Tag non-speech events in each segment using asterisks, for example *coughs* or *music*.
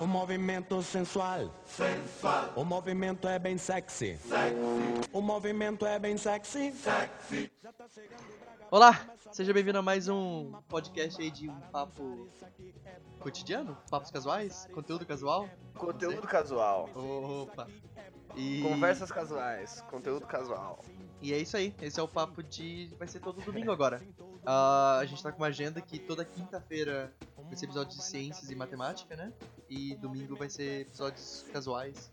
O movimento sensual. Sensual. O movimento é bem sexy. Sexy. O movimento é bem sexy. Sexy. Olá, seja bem-vindo a mais um podcast aí de um papo cotidiano, papos casuais, conteúdo casual. Conteúdo casual. Opa. E... Conversas casuais, conteúdo casual. E é isso aí, esse é o papo de. Vai ser todo domingo agora. Uh, a gente tá com uma agenda que toda quinta-feira vai ser episódio de ciências e matemática, né? E domingo vai ser episódios casuais,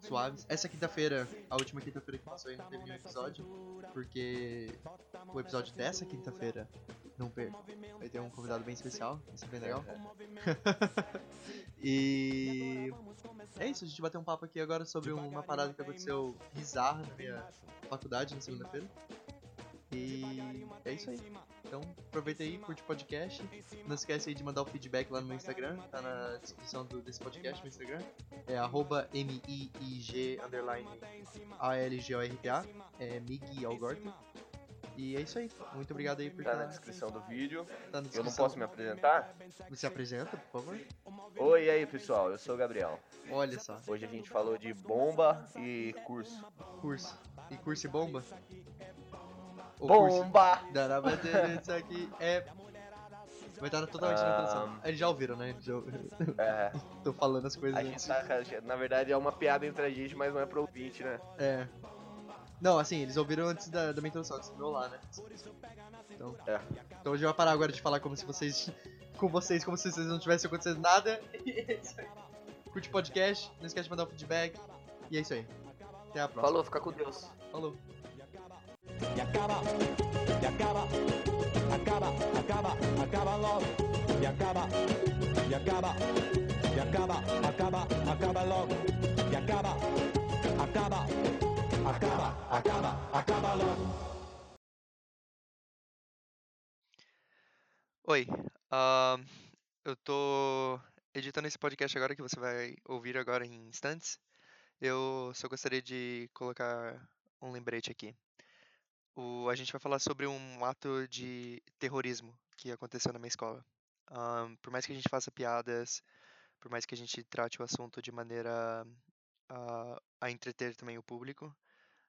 suaves. Essa quinta-feira, a última quinta-feira que passou aí, não teve nenhum episódio, porque o episódio dessa quinta-feira, não perca, vai ter um convidado bem especial, vai ser bem legal. *laughs* e é isso, a gente bateu um papo aqui agora sobre uma parada que aconteceu bizarra na minha faculdade na segunda-feira. E é isso aí. Então aproveita aí, curte o podcast. Não esquece aí de mandar o feedback lá no meu Instagram, tá na descrição do, desse podcast no Instagram. É arroba M-I-I-G underline A-L-G-O-R-T-A. É Mig Algorta. E é isso aí. Muito obrigado aí por Tá na descrição do vídeo. tá na Eu não descrição. posso me apresentar? Você apresenta, por favor? Oi, e aí pessoal, eu sou o Gabriel. Olha só. Hoje a gente falou de bomba e curso. Curso. E curso e bomba? O Bomba! Dará pra ter isso aqui é. Vai estar totalmente na. Ah. Eles já ouviram, né? Eles já... É, *laughs* Tô falando as coisas a gente tá, na verdade é uma piada entre a gente, mas não é pro ouvinte, né? É. Não, assim, eles ouviram antes da, da minha introdução, que você viu lá, né? Então, É. então a gente vai parar agora de falar como se vocês. *laughs* Com vocês, como se vocês não tivessem acontecido nada. E é isso aí. Curte o podcast, não esquece de mandar um feedback. E é isso aí. Até a próxima. Falou, fica com Deus. Falou. E acaba. E acaba. Acaba. Acaba. Acaba logo. E acaba. E acaba. E acaba. Acaba. Acaba logo. E acaba. Acaba. Acaba. Acaba. Acaba logo. Oi, ahn, eu tô editando esse podcast agora que você vai ouvir agora em instantes. Eu só gostaria de colocar um lembrete aqui. O, a gente vai falar sobre um ato de terrorismo que aconteceu na minha escola. Ahn, por mais que a gente faça piadas, por mais que a gente trate o assunto de maneira a, a entreter também o público,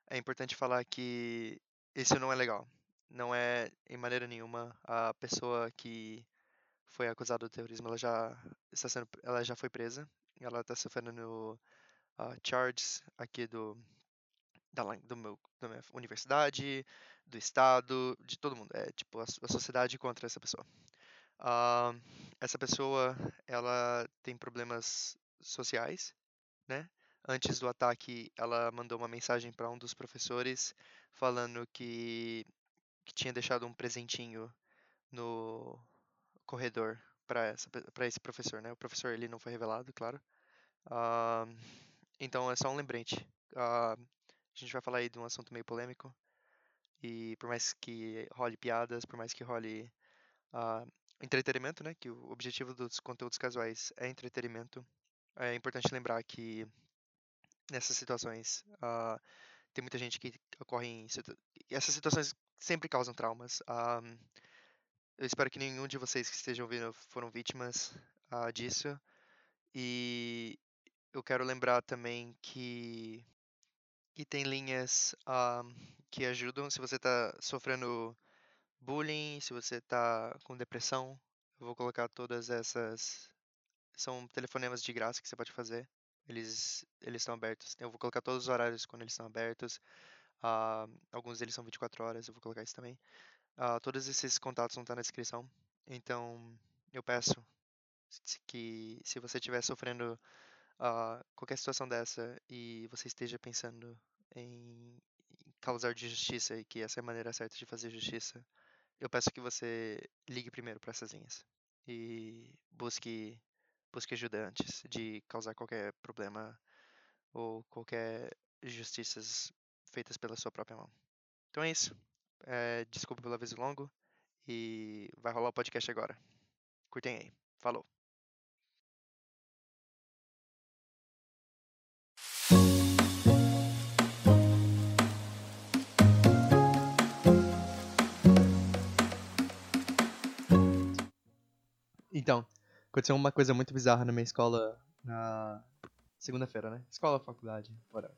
é importante falar que isso não é legal não é em maneira nenhuma a pessoa que foi acusada do terrorismo ela já está sendo ela já foi presa ela está sofrendo ah, charges aqui do da, do meu da minha universidade do estado de todo mundo é tipo a, a sociedade contra essa pessoa Ah, essa pessoa ela tem problemas sociais né antes do ataque ela mandou uma mensagem para um dos professores falando que que tinha deixado um presentinho no corredor para esse professor, né? O professor ele não foi revelado, claro. Ah, então é só um lembrete. Ah, a gente vai falar aí de um assunto meio polêmico e por mais que role piadas, por mais que role ah, entretenimento, né? Que o objetivo dos conteúdos casuais é entretenimento. É importante lembrar que nessas situações ah, tem muita gente que ocorre em essas situações sempre causam traumas. Ahm, eu espero que nenhum de vocês que estejam ouvindo foram vítimas disso. E eu quero lembrar também que, que tem linhas ahm, que ajudam se você está sofrendo bullying, se você está com depressão. Eu vou colocar todas essas. São telefonemas de graça que você pode fazer. Eles eles estão abertos. Eu vou colocar todos os horários quando eles estão abertos. Ah, alguns deles são 24 horas, eu vou colocar isso também. Ah, todos esses contatos vão estar na descrição. Então, eu peço que se você estiver sofrendo ah, qualquer situação dessa e você esteja pensando em causar justiça e que essa é a maneira certa de fazer justiça, eu peço que você ligue primeiro para essas linhas e busque busque ajuda antes de causar qualquer problema ou qualquer injustiças feitas pela sua própria mão. Então é isso. É, desculpa pelo aviso longo e vai rolar o podcast agora. Curtem aí. Falou. Então, Aconteceu uma coisa muito bizarra na minha escola na segunda-feira, né? Escola, faculdade, whatever.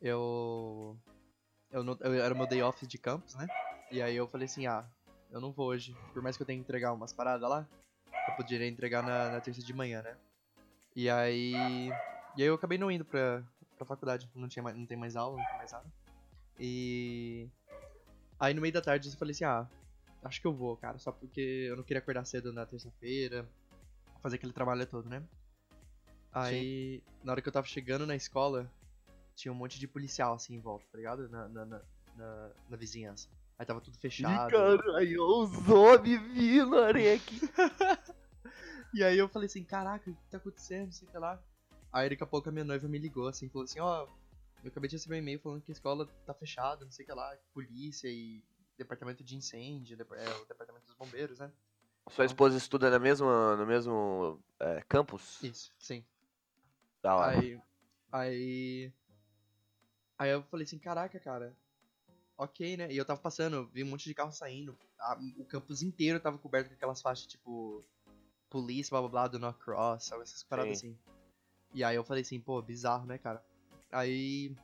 Eu. Eu, não, eu era meu day off de campus, né? E aí eu falei assim: ah, eu não vou hoje. Por mais que eu tenha que entregar umas paradas lá, eu poderia entregar na, na terça de manhã, né? E aí. E aí eu acabei não indo pra, pra faculdade. Não, tinha mais, não tem mais aula, não tem mais nada. E. Aí no meio da tarde eu falei assim: ah, acho que eu vou, cara. Só porque eu não queria acordar cedo na terça-feira. Fazer aquele trabalho todo, né? Aí, Sim. na hora que eu tava chegando na escola, tinha um monte de policial assim em volta, tá ligado? Na, na, na, na, na vizinhança. Aí tava tudo fechado. Caralho, os homens vindo, Arek. *laughs* e aí eu falei assim, caraca, o que tá acontecendo? Não sei o que lá. Aí daqui a pouco a minha noiva me ligou assim, falou assim, ó, oh, eu acabei de receber um e-mail falando que a escola tá fechada, não sei o que lá, polícia e departamento de incêndio, é, o departamento dos bombeiros, né? Sua esposa estuda na mesma, no mesmo é, campus? Isso, sim. Da hora. Aí, aí, aí eu falei assim, caraca, cara, ok, né? E eu tava passando, vi um monte de carro saindo. A, o campus inteiro tava coberto com aquelas faixas, tipo, polícia, blá blá blá, do no cross? Essas paradas Sim. assim. E aí eu falei assim, pô, bizarro, né, cara? Aí,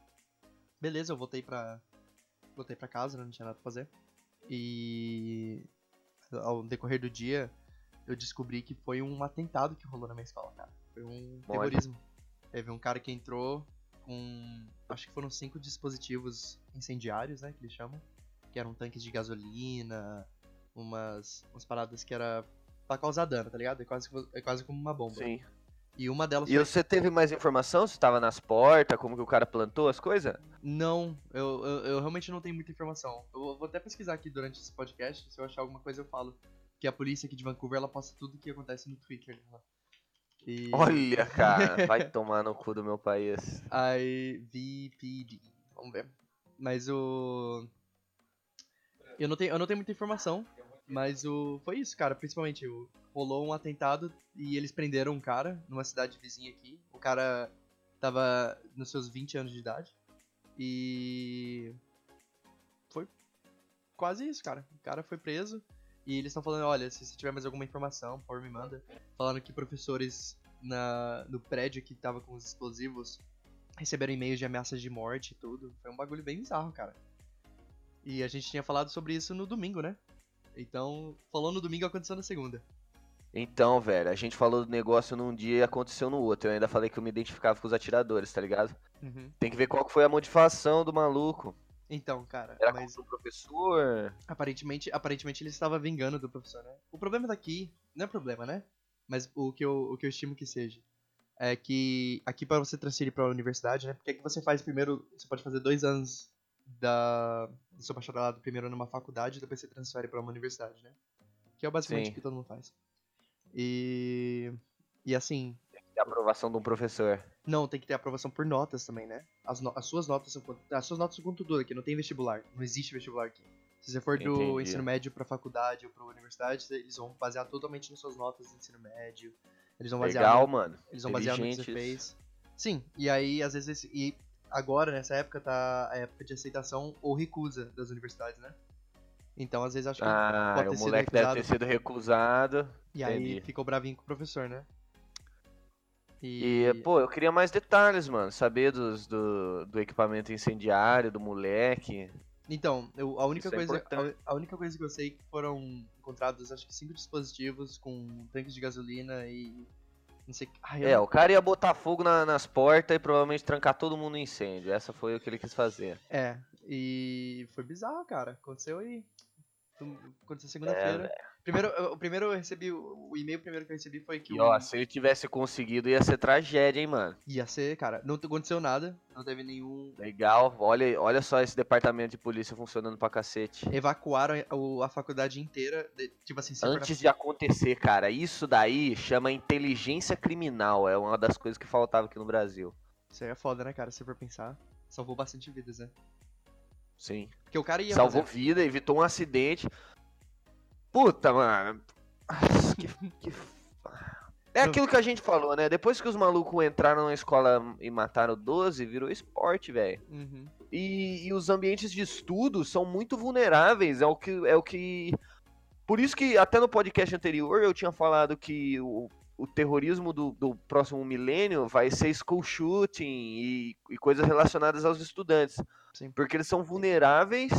beleza, eu voltei pra, voltei pra casa, né? não tinha nada pra fazer. E ao decorrer do dia, eu descobri que foi um atentado que rolou na minha escola, cara. Foi um terrorismo. Teve um cara que entrou com. Acho que foram cinco dispositivos incendiários, né? Que eles chamam. Que eram tanques de gasolina, umas, umas paradas que era pra causar dano, tá ligado? É quase, é quase como uma bomba. Sim. E uma delas E foi... você teve mais informação? Você tava nas portas? Como que o cara plantou as coisas? Não, eu, eu, eu, realmente não tenho muita informação. Eu vou até pesquisar aqui durante esse podcast. Se eu achar alguma coisa, eu falo. Que a polícia aqui de Vancouver, ela posta tudo o que acontece no Twitter. Né? E... *laughs* Olha, cara, vai tomar no cu do meu país. Aí, VPD. Vamos ver. Mas o. Eu não tenho, eu não tenho muita informação. Mas o. Foi isso, cara. Principalmente, o... rolou um atentado e eles prenderam um cara numa cidade vizinha aqui. O cara tava nos seus 20 anos de idade. E. Foi quase isso, cara. O cara foi preso. E eles estão falando, olha, se você tiver mais alguma informação, por me manda. Falando que professores na, no prédio que tava com os explosivos receberam e-mails de ameaças de morte e tudo. Foi um bagulho bem bizarro, cara. E a gente tinha falado sobre isso no domingo, né? Então, falou no domingo, aconteceu na segunda. Então, velho, a gente falou do negócio num dia e aconteceu no outro. Eu ainda falei que eu me identificava com os atiradores, tá ligado? Uhum. Tem que ver qual foi a motivação do maluco. Então, cara. Era mas o professor? Aparentemente, aparentemente ele estava vingando do professor, né? O problema daqui, não é problema, né? Mas o que eu, o que eu estimo que seja é que aqui para você transferir para a universidade, né? Porque aqui você faz primeiro, você pode fazer dois anos da do seu bacharelado primeiro numa faculdade, depois você transfere para uma universidade, né? Que é basicamente o que todo mundo faz. E e assim, tem que ter aprovação de um professor. Não, tem que ter aprovação por notas também, né? As, no as suas notas são as suas notas são tudo aqui, não tem vestibular, não existe vestibular aqui. Se você for do Entendi. ensino médio para faculdade ou para universidade, eles vão basear totalmente nas suas notas do ensino médio. Eles vão basear Legal, no, mano. Eles vão basear no que você fez. Sim, e aí às vezes e agora nessa época tá a época de aceitação ou recusa das universidades, né? Então às vezes acho que ah, pode ter o sido moleque recusado. deve ter sido recusado. E Entendi. aí ficou bravinho com o professor, né? E... e, pô, eu queria mais detalhes, mano. Saber dos, do, do equipamento incendiário, do moleque. Então, eu, a, única Isso é coisa, é a, a, única coisa que eu sei é que foram encontrados, acho que cinco dispositivos com tanques de gasolina e. Não sei. Ai, é, o cara ia botar fogo na, nas portas e provavelmente trancar todo mundo no incêndio. Essa foi o que ele quis fazer. É, e foi bizarro, cara. Aconteceu aí. Aconteceu segunda-feira. É, Primeiro, o primeiro eu recebi, o e-mail primeiro que eu recebi foi que e, o... ó, se ele tivesse conseguido ia ser tragédia, hein, mano. Ia ser, cara. Não aconteceu nada, não teve nenhum... Legal, olha, olha só esse departamento de polícia funcionando pra cacete. Evacuaram a, a faculdade inteira, de, tipo assim... Antes de acontecer, cara, isso daí chama inteligência criminal, é uma das coisas que faltava aqui no Brasil. Isso aí é foda, né, cara, se for pensar. Salvou bastante vidas, né? Sim. Porque o cara ia Salvou fazer... vida, evitou um acidente. Puta, mano. Que, que... É aquilo que a gente falou, né? Depois que os malucos entraram na escola e mataram 12, virou esporte, velho. Uhum. E, e, os ambientes de estudo são muito vulneráveis. É o que. É o que... Por isso que até no podcast anterior eu tinha falado que o, o terrorismo do, do próximo milênio vai ser school shooting e, e coisas relacionadas aos estudantes. Sim. Porque eles são vulneráveis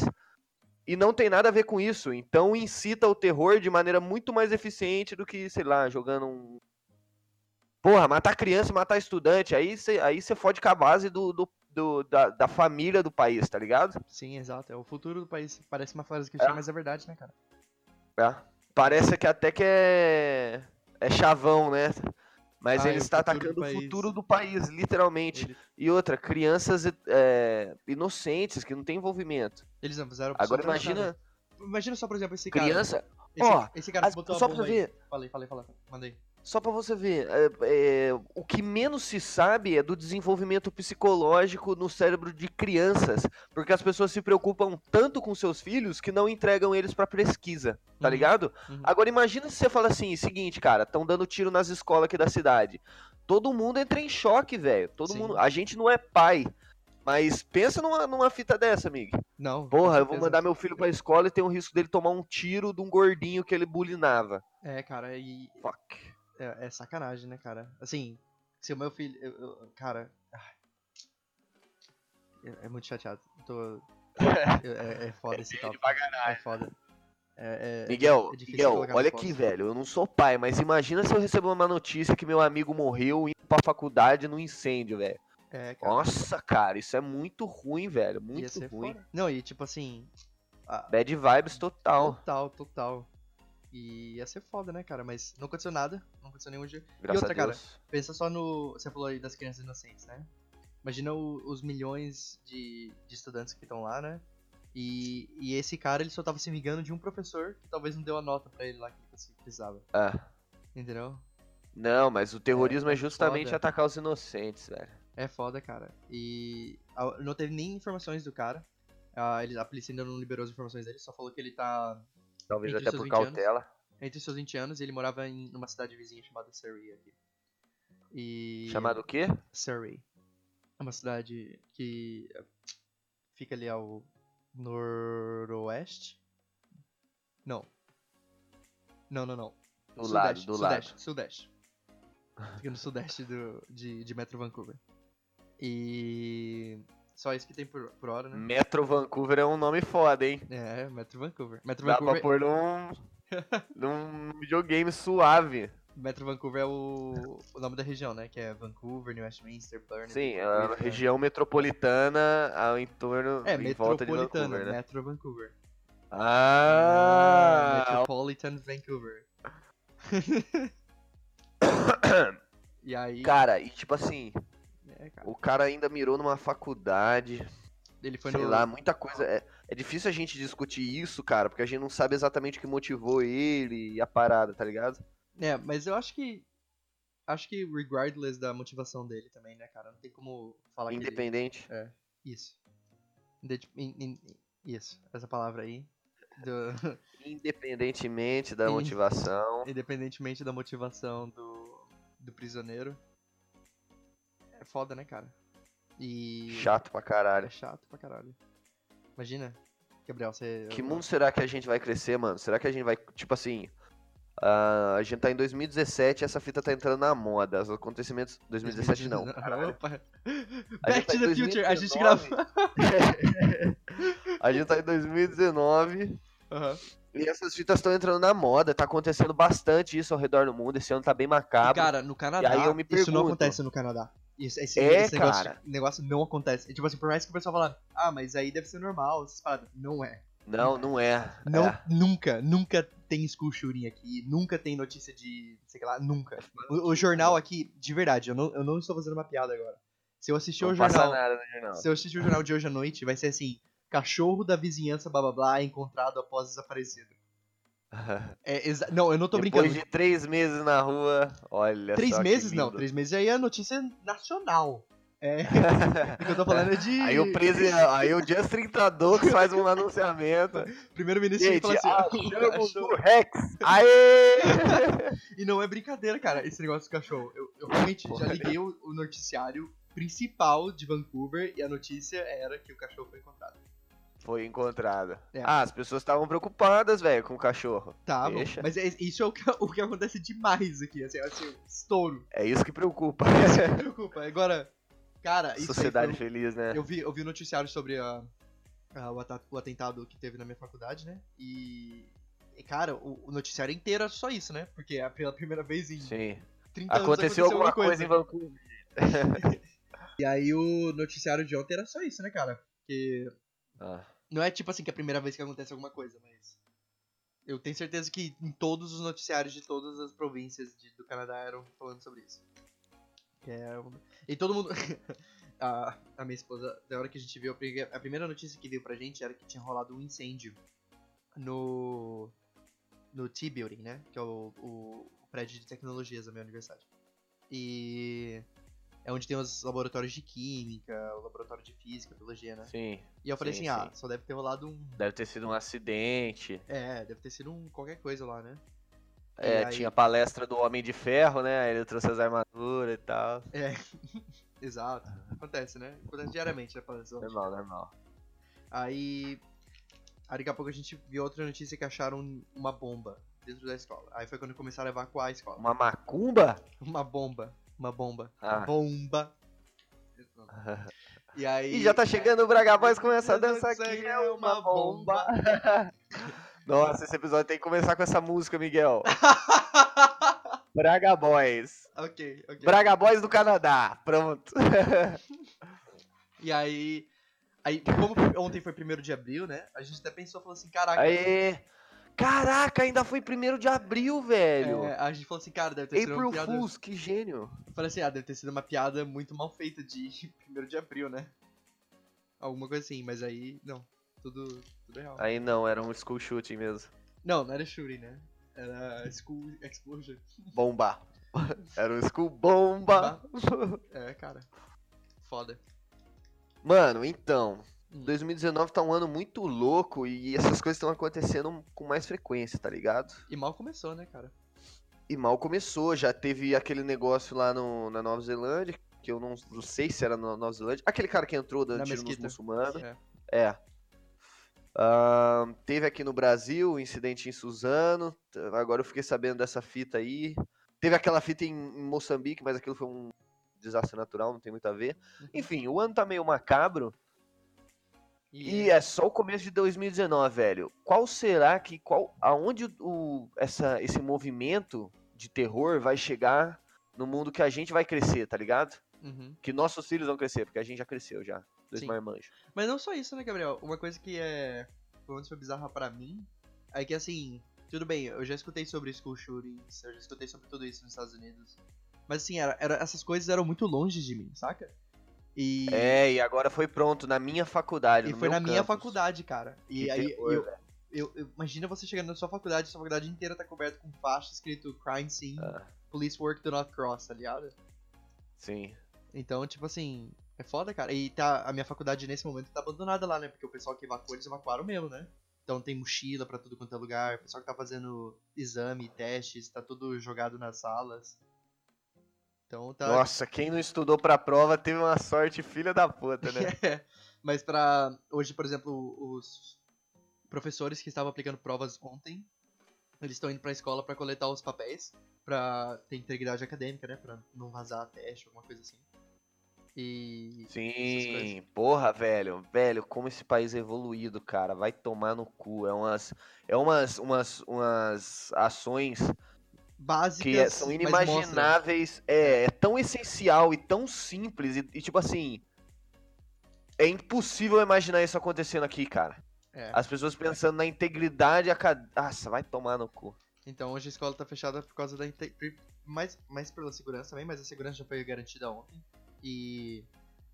e não tem nada a ver com isso. Então incita o terror de maneira muito mais eficiente do que, sei lá, jogando um. Porra, matar criança matar estudante. Aí você aí cê fode com a base do, do, do- da, da família do país, tá ligado? Sim, exato. É o futuro do país. Parece uma frase que É. mas é verdade, né, cara? É. Parece que até que é. É chavão, né? Mas Ah, ele está atacando o futuro do país, literalmente. Ele- E outra, crianças é, inocentes, que não tem envolvimento. eles não fizeram Agora imagina. Imagina só, por exemplo, esse cara. criança. Esse, Ó, esse cara as- botou só pra ver, Falei, falei, falei. Mandei. Só pra você ver, é, é, o que menos se sabe é do desenvolvimento psicológico no cérebro de crianças, porque as pessoas se preocupam tanto com seus filhos que não entregam eles pra pesquisa, tá Uhum, ligado? uhum. Agora imagina se você fala assim, seguinte, cara, estão dando tiro nas escolas aqui da cidade. Todo mundo entra em choque, velho. Todo Sim. mundo, a gente não é pai, mas pensa numa, numa fita dessa, amigo. Não. Porra, eu vou mandar meu filho pra escola e tem o risco dele tomar um tiro de um gordinho que ele bulinava. É, cara, e. Fuck. É, é sacanagem, né, cara? Assim, se o meu filho. eu- eu- cara. É, é muito chateado. Tô. *laughs* é, é foda esse tópico. É foda. É, é- Miguel, é Miguel, olha aqui, velho. Eu não sou pai, mas imagina se eu receber uma notícia que meu amigo morreu indo pra faculdade num incêndio, velho. É, cara. Nossa, cara, isso é muito ruim, velho. Muito ruim. foda. Não, e tipo assim. a- Bad vibes total. Total, total. E ia ser foda, né, cara? Mas não aconteceu nada. Não aconteceu nenhum dia. Graças outra, a cara. Pensa só no. Você falou aí das crianças inocentes, né? Imagina o- os milhões de, de estudantes que estão lá, né? E, e esse cara, ele só tava se vingando de um professor que talvez não deu a nota pra ele lá que ele precisava. Ah, Entendeu? não, mas o terrorismo é, é justamente foda. atacar os inocentes, velho. É foda, cara. E não teve nem informações do cara. A, ele, a polícia ainda não liberou as informações dele, só falou que ele tá Talvez até por 20 anos. cautela. entre seus 20 anos ele morava em numa cidade vizinha chamada Surrey aqui. E... Chamado o quê? Surrey. É uma cidade que fica ali ao noroeste. Não. Não, não, não. Do lado, Sudeste, do sudeste, Sudeste. Fica no sudeste do, de, de Metro Vancouver. E. Só isso que tem por, por hora, né? Metro Vancouver é um nome foda, hein? É, Metro Vancouver. Metro Dá Vancouver, pra pôr num, *laughs* num videogame suave. Metro Vancouver é o, o nome da região, né? Que é Vancouver, New Westminster, Burnaby. Sim, é a região metropolitana ao entorno É, em volta de metropolitana, Vancouver, né? Metro Vancouver. Ah! Metropolitan Vancouver. *coughs* *coughs* e aí, Cara, e tipo assim, é, cara, o cara ainda mirou numa faculdade, ele foi sei no lá, muita coisa. É, é difícil a gente discutir isso, cara, porque a gente não sabe exatamente o que motivou ele e a parada, tá ligado? É, mas eu acho que acho que regardless da motivação dele também, né, cara, não tem como falar que ele... Independente. isso. Inde- in- in- isso, essa palavra aí. Do- *laughs* Independentemente da motivação. independentemente da motivação do, do prisioneiro. É foda, né, cara? E Chato pra é caralho. chato pra caralho. Imagina, Gabriel, você Que mundo será que a gente vai crescer, mano? Será que a gente vai, tipo assim. ah, a gente tá em 2017 e essa fita tá entrando na moda. Os acontecimentos. 2017 não. *laughs* Opa. *laughs* Back tá to em the Future, a gente 2019. grava. *laughs* A gente tá em 2019 Aham. e essas fitas estão entrando na moda. Tá acontecendo bastante isso ao redor do mundo. Esse ano tá bem E, macabro. cara, no Canadá, me isso não pergunto- acontece no Canadá. Isso, esse, É, esse negócio, cara. negócio não acontece. E, tipo assim, por mais que o pessoal fala, ah, mas aí deve ser normal, essas paradas. Não é. Não, não é. Não, É. nunca, nunca tem school shooting aqui, nunca tem notícia de, sei lá, nunca. O, o jornal aqui, de verdade, eu não, eu não estou fazendo uma piada agora. Se eu assistir Não o jornal, nada no jornal. se eu assistir o jornal de hoje à noite, vai ser assim, cachorro da vizinhança blá blá blá encontrado após desaparecido. *laughs* É, não, eu não tô Depois brincando. de três meses na rua, olha Três meses não, três meses aí é notícia nacional. É, o *laughs* que eu tô falando é de. Aí o, presi... aí o Justin Tradox faz um anunciamento. *laughs* Primeiro-ministro fala assim. "O achamos cachorro-" o Rex! Aê! E não é brincadeira, cara, esse negócio do cachorro. Eu, eu realmente já liguei o, o noticiário principal de Vancouver e a notícia era que o cachorro foi encontrado. Foi encontrada. É. Ah, as pessoas estavam preocupadas, velho, com o cachorro. Tá, bom. Deixa. Mas é- isso é o que, *laughs* o que acontece demais aqui, assim, assim, estouro. É isso que preocupa. Não se preocupa. Agora, cara, isso Sociedade um- feliz, né? Eu vi, eu vi um noticiário sobre a, a- o, o atentado que teve na minha faculdade, né? E, cara, o, o noticiário inteiro é só isso, né? Porque é pela primeira vez em Sim. 30 anos Aconteceu alguma coisa em Vancouver. *laughs* E aí o noticiário de ontem era só isso, né, cara? Porque Ah, não é tipo assim que é a primeira vez que acontece alguma coisa, mas eu tenho certeza que em todos os noticiários de todas as províncias de- do Canadá eram falando sobre isso. Que é um- E todo mundo. *laughs* a, a minha esposa, da hora que a gente viu, a pri- a primeira notícia que veio pra gente era que tinha rolado um incêndio no. no T-Building, né? Que é o, o, o prédio de tecnologias da minha universidade. E. É onde tem os laboratórios de química, o laboratório de física, biologia, né? sim. E eu falei Sim, assim, ah, sim. só deve ter rolado um. Deve ter sido um acidente. É, deve ter sido um qualquer coisa lá, né? É, aí- tinha palestra do Homem de Ferro, né? Aí ele trouxe as armaduras e tal. É. *laughs* Exato. Acontece, né? Acontece diariamente, né, palestra. Normal, normal. Aí. Aí daqui a pouco a gente viu outra notícia que acharam uma bomba dentro da escola. Aí foi quando começaram a evacuar a escola. Uma macumba? Uma bomba. Uma bomba. Ah. Bomba. *laughs* E aí. E já tá chegando o Braga Boys com essa dança aí aqui. é É uma bomba. *laughs* Nossa, esse episódio tem que começar com essa música, Miguel. *laughs* Braga Boys. ok, ok. Braga Boys do Canadá. Pronto. E aí. Aí, como ontem foi 1 de abril, né? A gente até pensou, falou assim, caraca. Aê. Caraca, ainda foi primeiro de abril, velho. é, a gente falou assim, cara, deve ter sido uma April piada. Fools, que gênio. Eu falei assim, ah, deve ter sido uma piada muito mal feita de *laughs* 1 de abril, né? Alguma coisa assim, mas aí, não. Tudo, tudo real. Aí não, era um school shooting mesmo. Não, não era shooting, né? Era School Explosion. Bomba. *laughs* Era um school bomba. É, cara. Foda. Mano, então. 2019 tá um ano muito louco e essas coisas estão acontecendo com mais frequência, tá ligado? E mal começou, né, cara? E mal começou, já teve aquele negócio lá no, na Nova Zelândia, que eu não, não sei se era na Nova Zelândia. Aquele cara que entrou dando tiro nos mesquita. muçulmanos. É. É. Teve aqui no Brasil o incidente em Suzano. Agora eu fiquei sabendo dessa fita aí. Teve aquela fita em, em Moçambique, mas aquilo foi um desastre natural, não tem muito a ver. Uhum. Enfim, o ano tá meio macabro. E, E é só o começo de 2019, velho. Qual será que. Qual, aonde o, essa, esse movimento de terror vai chegar no mundo que a gente vai crescer, tá ligado? Uhum. Que nossos filhos vão crescer, porque a gente já cresceu já. Dois Sim. marmanjos. Mas não só isso, né, Gabriel? Uma coisa que é. Pelo menos foi bizarra pra mim. É que assim. Tudo bem, eu já escutei sobre school shootings, eu já escutei sobre tudo isso nos Estados Unidos. Mas assim, era, era- essas coisas eram muito longe de mim, saca? E, É, e agora foi pronto, na minha faculdade. e foi na minha campus. faculdade, cara. E Que aí terror, eu, eu, eu- imagina você chegando na sua faculdade, sua faculdade inteira tá coberta com faixa escrito crime scene, Ah, police work do not cross, tá ligado? sim. Então, tipo assim, é foda, cara. E tá, a minha faculdade nesse momento tá abandonada lá, né? Porque o pessoal que evacuou, eles evacuaram mesmo, né? Então tem mochila pra tudo quanto é lugar, o pessoal que tá fazendo exame, testes, tá tudo jogado nas salas. Então tá. Nossa, quem não estudou pra prova teve uma sorte filha da puta, né? *laughs* Mas pra. Hoje, por exemplo, os professores que estavam aplicando provas ontem, eles estão indo pra escola pra coletar os papéis, pra ter integridade acadêmica, né? Pra não vazar teste, alguma coisa assim. E. Sim, porra, velho. Velho, como esse país é evoluído, cara. Vai tomar no cu. É umas, é umas, umas, umas ações Básicas. que é- são inimagináveis. É, é tão essencial e tão simples. E, e, tipo assim. É impossível imaginar isso acontecendo aqui, cara. É. As pessoas pensando na integridade acadêmica. Nossa, vai tomar no cu. Então hoje a escola tá fechada por causa da inte- mais mais pela segurança também, mas a segurança já foi garantida ontem. E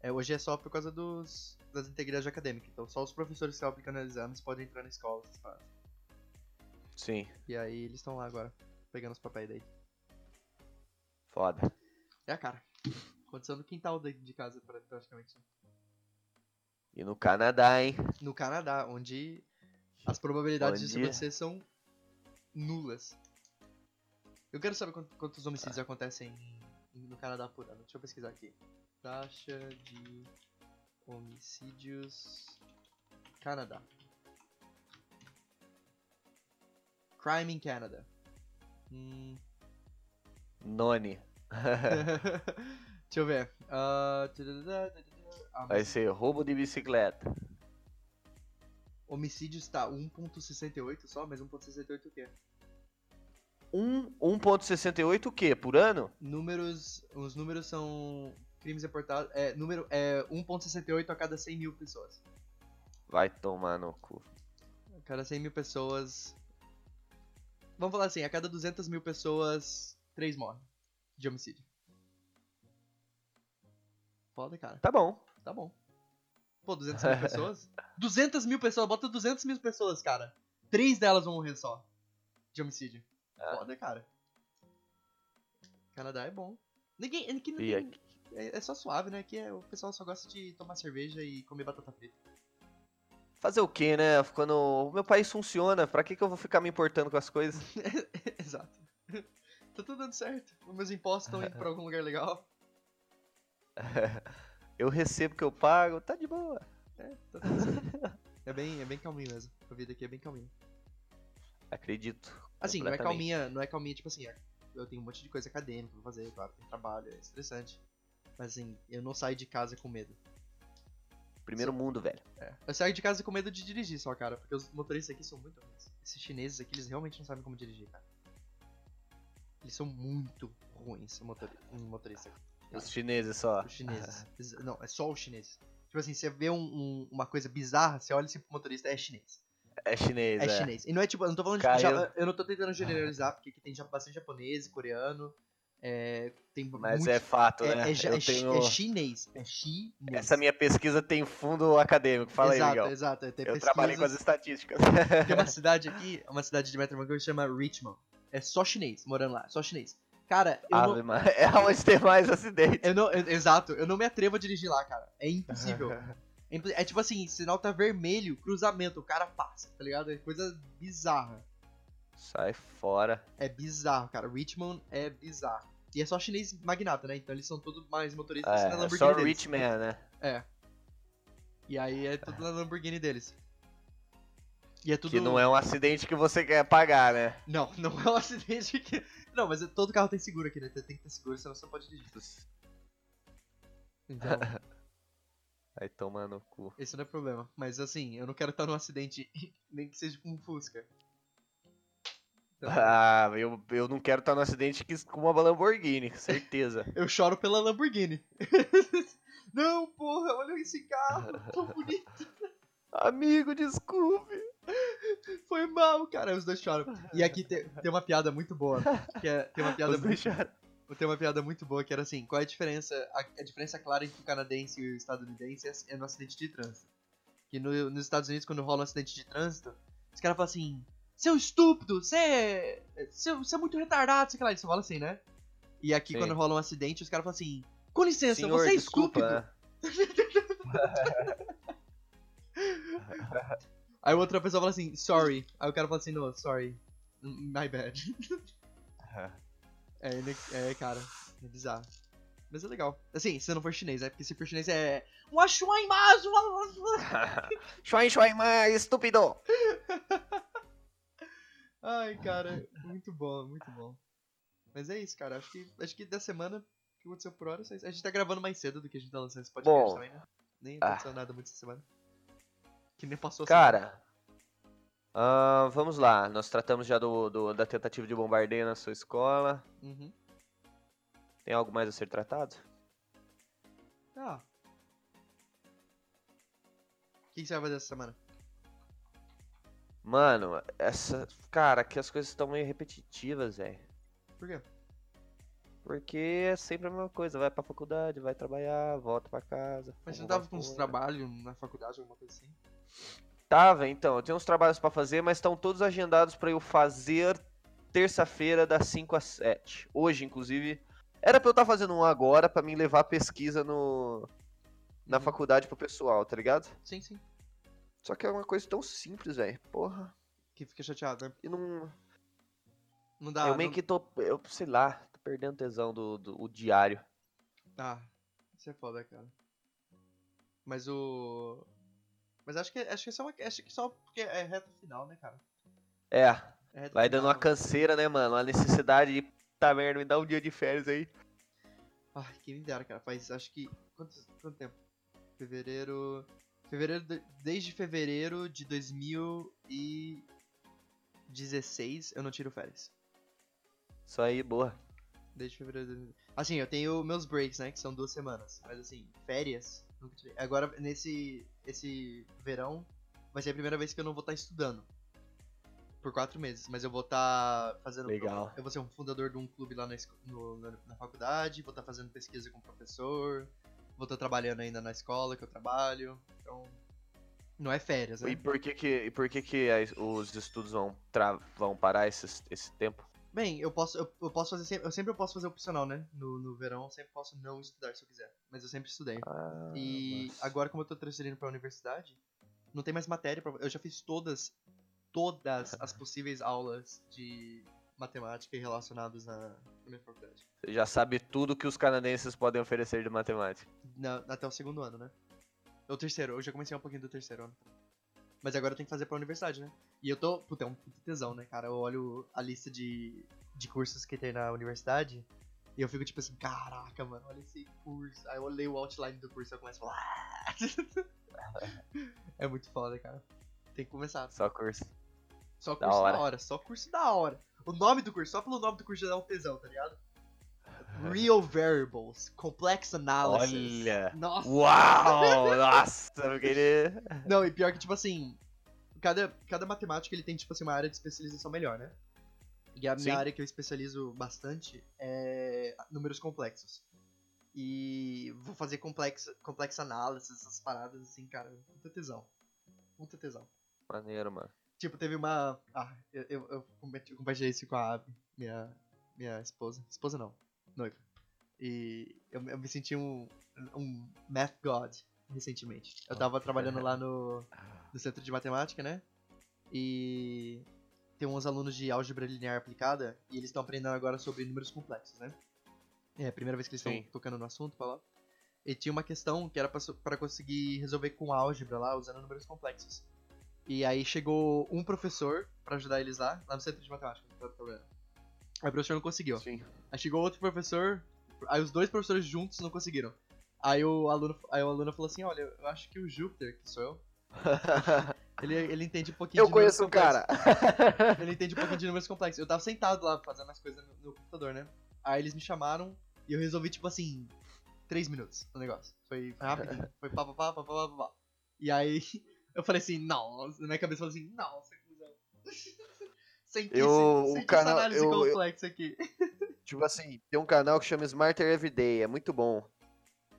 é, hoje é só por causa dos das integridades acadêmicas. Então só os professores que estão aplicando exames podem entrar na escola. paradas. Sim, E aí eles estão lá agora, pegando os papéis daí. foda. É a cara. Aconteceu no quintal de de casa, pra- praticamente. E no Canadá, hein? No Canadá, onde as probabilidades Onde- acontecer são nulas. Eu quero saber quant- quantos homicídios acontecem em- no Canadá por ano. Deixa eu pesquisar aqui. Taxa de homicídios Canadá. Crime in Canada. Hum, Noni. *laughs* Deixa eu ver. Ah, Vai ser roubo de bicicleta. homicídio está 1.68 só, mas 1.68 o quê? Um, 1.68 o quê? Por ano? Números, os números são crimes reportados, é, número é 1.68 a cada 100 mil pessoas. Vai tomar no cu. A cada 100 mil pessoas, vamos falar assim, a cada 200 mil pessoas, 3 morrem de homicídio. Foda, cara. Tá bom. Tá bom. Pô, 200 mil *laughs* pessoas? 200 mil pessoas, bota 200 mil pessoas, cara. Três delas vão morrer só. De homicídio. Ah. Foda, cara. Canadá é bom. Ninguém. Aqui não tem- aqui? é, é só suave, né? Aqui é, o pessoal só gosta de tomar cerveja e comer batata frita. Fazer o quê, né? Quando o meu país funciona, pra que, que eu vou ficar me importando com as coisas? *laughs* Exato. tá tudo dando certo. Os meus impostos estão indo pra algum lugar legal. *laughs* Eu recebo o que eu pago, tá de boa. É, tá tudo certo. É bem, é bem calminho mesmo. A vida aqui é bem calminha. Acredito. Assim, não é calminha, não é calminha, tipo assim, eu tenho um monte de coisa acadêmica pra fazer, claro, tem trabalho, é estressante. Mas assim, eu não saio de casa com medo. Primeiro mundo, velho. É. Eu saio de casa com medo de dirigir só, cara, porque os motoristas aqui são muito ruins. Esses chineses aqui, eles realmente não sabem como dirigir, cara. Eles são muito ruins, motori um motorista. Os chineses só. Os chineses. Não, é só os chineses. Tipo assim, você vê um- um- uma coisa bizarra, você olha assim pro motorista, é chinês. É chinês, É, é. chinês. E não é tipo, eu não tô falando Cara, de. eu- não tô tentando generalizar, porque aqui tem bastante japonês, coreano. É, tem Mas muitos- é fato, é, né? é é tenho... é chinês. É chinês. Essa minha pesquisa tem fundo acadêmico. Fala exato, aí, Miguel. exato. é, Eu trabalhei com as estatísticas. Tem uma cidade aqui, uma cidade de Metro Vancouver que chama Richmond. É só chinês morando lá, só chinês. Cara, eu não, É onde tem mais acidente. eu não. eu- exato, eu não me atrevo a dirigir lá, cara. É impossível. *laughs* Impo- é tipo assim, sinal tá vermelho, cruzamento, o cara passa, tá ligado? É coisa bizarra. Sai fora. É bizarro, cara. Richmond é bizarro. E é só chinês magnata, né? Então eles são todos mais motoristas na É, é Lamborghini só deles. rich man, né? É. E aí é tudo na Lamborghini deles. E é tudo. Que não é um acidente que você quer pagar, né? Não, *laughs* não é um acidente que. *laughs* Não, mas é- todo carro tem seguro aqui, né? Tem que ter seguro, senão você não pode dirigir. Então, *laughs* Vai tomar no cu. esse não é problema. Mas assim, eu não quero estar num acidente, nem que seja com um Fusca. Ah, eu, eu não quero estar no acidente que- com uma Lamborghini, certeza. *laughs* eu choro pela Lamborghini. *laughs* não, porra, olha esse carro, tão *laughs* bonito. Amigo, desculpe. Foi mal, cara. Os dois choram. E aqui tem, tem uma piada muito boa. Que é, tem uma piada Os muito, tem uma piada muito boa que era assim, qual é a diferença? A, a diferença clara entre o canadense e o estadunidense é, é no acidente de trânsito. Que no- nos Estados Unidos, quando rola um acidente de trânsito, os caras falam assim, seu estúpido, você é. Você é muito retardado, sei lá, eles falam assim, né? E aqui, Sim. quando rola um acidente, os caras falam assim, com licença, Senhor, você é estúpido. *laughs* Aí outra pessoa fala assim, sorry. Aí o cara fala assim, no, sorry. My bad. é, é, cara, é bizarro. Mas é legal. Assim, se não for chinês, né? Porque se for chinês é. Um achuaimasu! *laughs* Shuai, shuai, estúpido. *laughs* Ai, cara, muito bom, muito bom. Mas é isso, cara. Acho que, acho que da semana que aconteceu por hora, é a gente tá gravando mais cedo do que a gente tá lançando esse podcast Bom. também, né? Nem Ah. aconteceu nada muito essa semana. Que nem passou Cara, ah, vamos lá. Nós tratamos já do, do- da tentativa de bombardeio na sua escola. Uhum. Tem algo mais a ser tratado? Ah. O que você vai fazer essa semana? Mano, essa. Cara, aqui as coisas estão meio repetitivas, velho. Por quê? Porque é sempre a mesma coisa. Vai pra faculdade, vai trabalhar, volta pra casa. Mas você tava com uns trabalhos na faculdade, alguma coisa assim? Tava, então. Eu tenho uns trabalhos pra fazer, mas estão todos agendados pra eu fazer terça-feira, das 5 às 7. Hoje, inclusive. Era pra eu estar fazendo um agora pra mim levar a pesquisa no. Na Uhum. faculdade pro pessoal, tá ligado? Sim, sim. Só que é uma coisa tão simples, velho. Porra. Que fica chateado, né? E não. Não dá. eu meio não... que tô. Eu sei lá, tô perdendo tesão do, do o diário. Ah, isso é foda, cara. Mas o. Mas acho que, acho que, é só uma, acho que só porque é reta final, né, cara? É, É vai dando uma final. canseira, né, mano? Uma necessidade de. Tá merda, me dá um dia de férias aí. Ai, quem me dera, cara. Faz, acho que. Quanto, quanto tempo? Fevereiro. Fevereiro. de- Desde fevereiro de 2016 eu não tiro férias. Isso aí, boa. Desde fevereiro de... Assim, eu tenho meus breaks, né? Que são duas semanas. Mas assim, férias, nunca tirei. Agora, nesse esse verão, vai ser a primeira vez que eu não vou estar estudando. Por quatro meses. Mas eu vou estar fazendo. Legal. Eu vou ser um fundador de um clube lá na, no- na, na faculdade. Vou estar fazendo pesquisa com o professor. Vou estar trabalhando ainda na escola que eu trabalho. Então. Não é férias, né? E por que que, e por que, que as- os estudos vão, vão parar esse, esse tempo? Bem, eu posso, eu, eu posso fazer sempre, eu sempre posso fazer opcional, né? No, no verão eu sempre posso não estudar se eu quiser, mas eu sempre estudei. Ah, E nossa. agora como eu tô transferindo pra universidade, não tem mais matéria pra, eu já fiz todas todas as *laughs* possíveis aulas de matemática e relacionadas na, na minha faculdade. Você já sabe tudo que os canadenses podem oferecer de matemática. Na- até o segundo ano, né? Ou terceiro, eu já comecei um pouquinho do terceiro ano. Mas agora eu tenho que fazer pra universidade, né? E eu tô, puta, é um puta tesão, né, cara? Eu olho a lista de, de cursos que tem na universidade e eu fico tipo assim, caraca, mano, olha esse curso. Aí eu leio o outline do curso e eu começo a falar. *laughs* é muito foda, cara. Tem que começar. Só curso. Só Da curso da hora. hora. só curso da hora. O nome do curso, só pelo nome do curso já dá um tesão, tá ligado? Real Variables, Complex Analysis. Olha. Nossa! Uau! *laughs* Nossa, eu queria. Não, e pior que, tipo assim, cada, cada matemático ele tem, tipo assim, uma área de especialização melhor, né? E a minha Sim. área que eu especializo bastante é números complexos. E vou fazer complex, complex analysis, essas paradas assim, cara, muita tesão. Muita tesão. Maneiro, mano. Tipo, teve uma. Ah, eu, eu, eu compartilhei- isso com a Abby, minha, minha esposa. Esposa não, noiva. E eu, eu me senti um, um math god recentemente. Eu tava trabalhando lá no, no centro de matemática, né? E tem uns alunos de álgebra linear aplicada e eles estão aprendendo agora sobre números complexos, né? É a primeira vez que eles estão tocando no assunto pra lá. E tinha uma questão que era pra conseguir resolver com álgebra lá, usando números complexos. E aí chegou um professor pra ajudar eles lá, lá no centro de matemática. não tava trabalhando. Aí o professor não conseguiu. Sim. Aí chegou outro professor, aí os dois professores juntos não conseguiram. Aí o aluno, aí o aluno falou assim, olha, eu acho que o Júpiter, que sou eu, *laughs* ele, ele entende um pouquinho Eu de números conheço um complexos. cara. *laughs* Ele entende um pouquinho de números complexos. Eu tava sentado lá fazendo as coisas no, no computador, né? Aí eles me chamaram e eu resolvi, tipo assim, três minutos o negócio. Foi, foi rapidinho. *laughs* Foi pá, pá, pá, pá, pá, pá, pá. E aí eu falei assim, nossa, na minha cabeça eu falei assim, nossa, cuzão. *laughs* Senti, Eu- esse- o senti canal- essa análise eu- eu- complexa aqui. *laughs* Tipo assim, tem um canal que chama Smarter Everyday, é muito bom.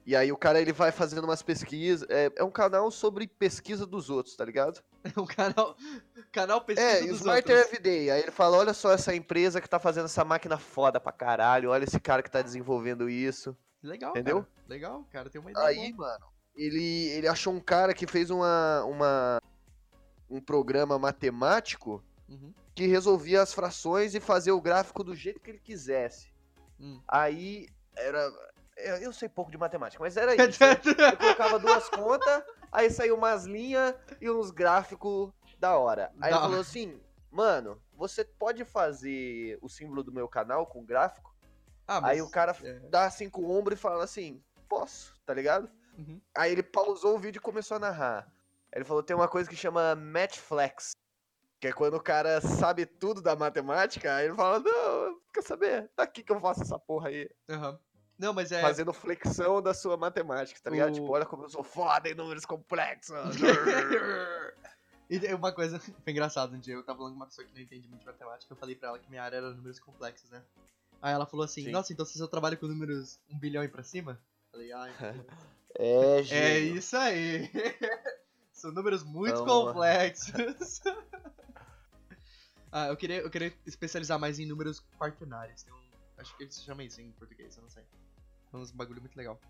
E aí o cara ele vai fazendo umas pesquisas. É, é um canal sobre pesquisa dos outros, tá ligado? O *laughs* canal, canal pesquisa É, dos Smarter outros. Everyday. Aí ele fala: olha só essa empresa que tá fazendo essa máquina foda pra caralho, olha esse cara que tá desenvolvendo isso. Legal, Entendeu? cara. Legal, cara, tem uma ideia Aí, boa. mano, ele, ele achou um cara que fez uma, uma um programa matemático Uhum. que resolvia as frações e fazia o gráfico do jeito que ele quisesse. Hum. Aí era. Eu sei pouco de matemática, mas era *laughs* isso. né? Eu colocava duas contas, aí saiu umas linhas e uns gráficos da hora. Aí Da ele falou assim, mano, você pode fazer o símbolo do meu canal com gráfico? Ah, Aí o cara é. dá assim com o ombro e fala assim, posso, tá ligado? Uhum. Aí ele pausou o vídeo e começou a narrar. Aí ele falou, tem uma coisa que chama matchflex. Que é quando o cara sabe tudo da matemática, aí ele fala, não, quer saber? Tá aqui que eu faço essa porra aí. Aham. Não, mas é. Fazendo flexão da sua matemática, tá ligado? O- Tipo, olha como eu sou foda em números complexos. *laughs* *laughs* e tem uma coisa *laughs* foi engraçado um dia, eu tava falando com uma pessoa que não entende muito de matemática, eu falei pra ela que minha área era números complexos, né? Aí ela falou assim, Sim. nossa, então você só trabalha com números 1 bilhão e pra cima? Eu Falei, ai, é, *laughs* é gênio. isso aí. *laughs* São números muito Vamos lá. complexos. *laughs* ah, eu queria, eu queria especializar mais em números quaternários. Um, acho que ele se chama isso em português, eu não sei. É uns bagulho muito legal.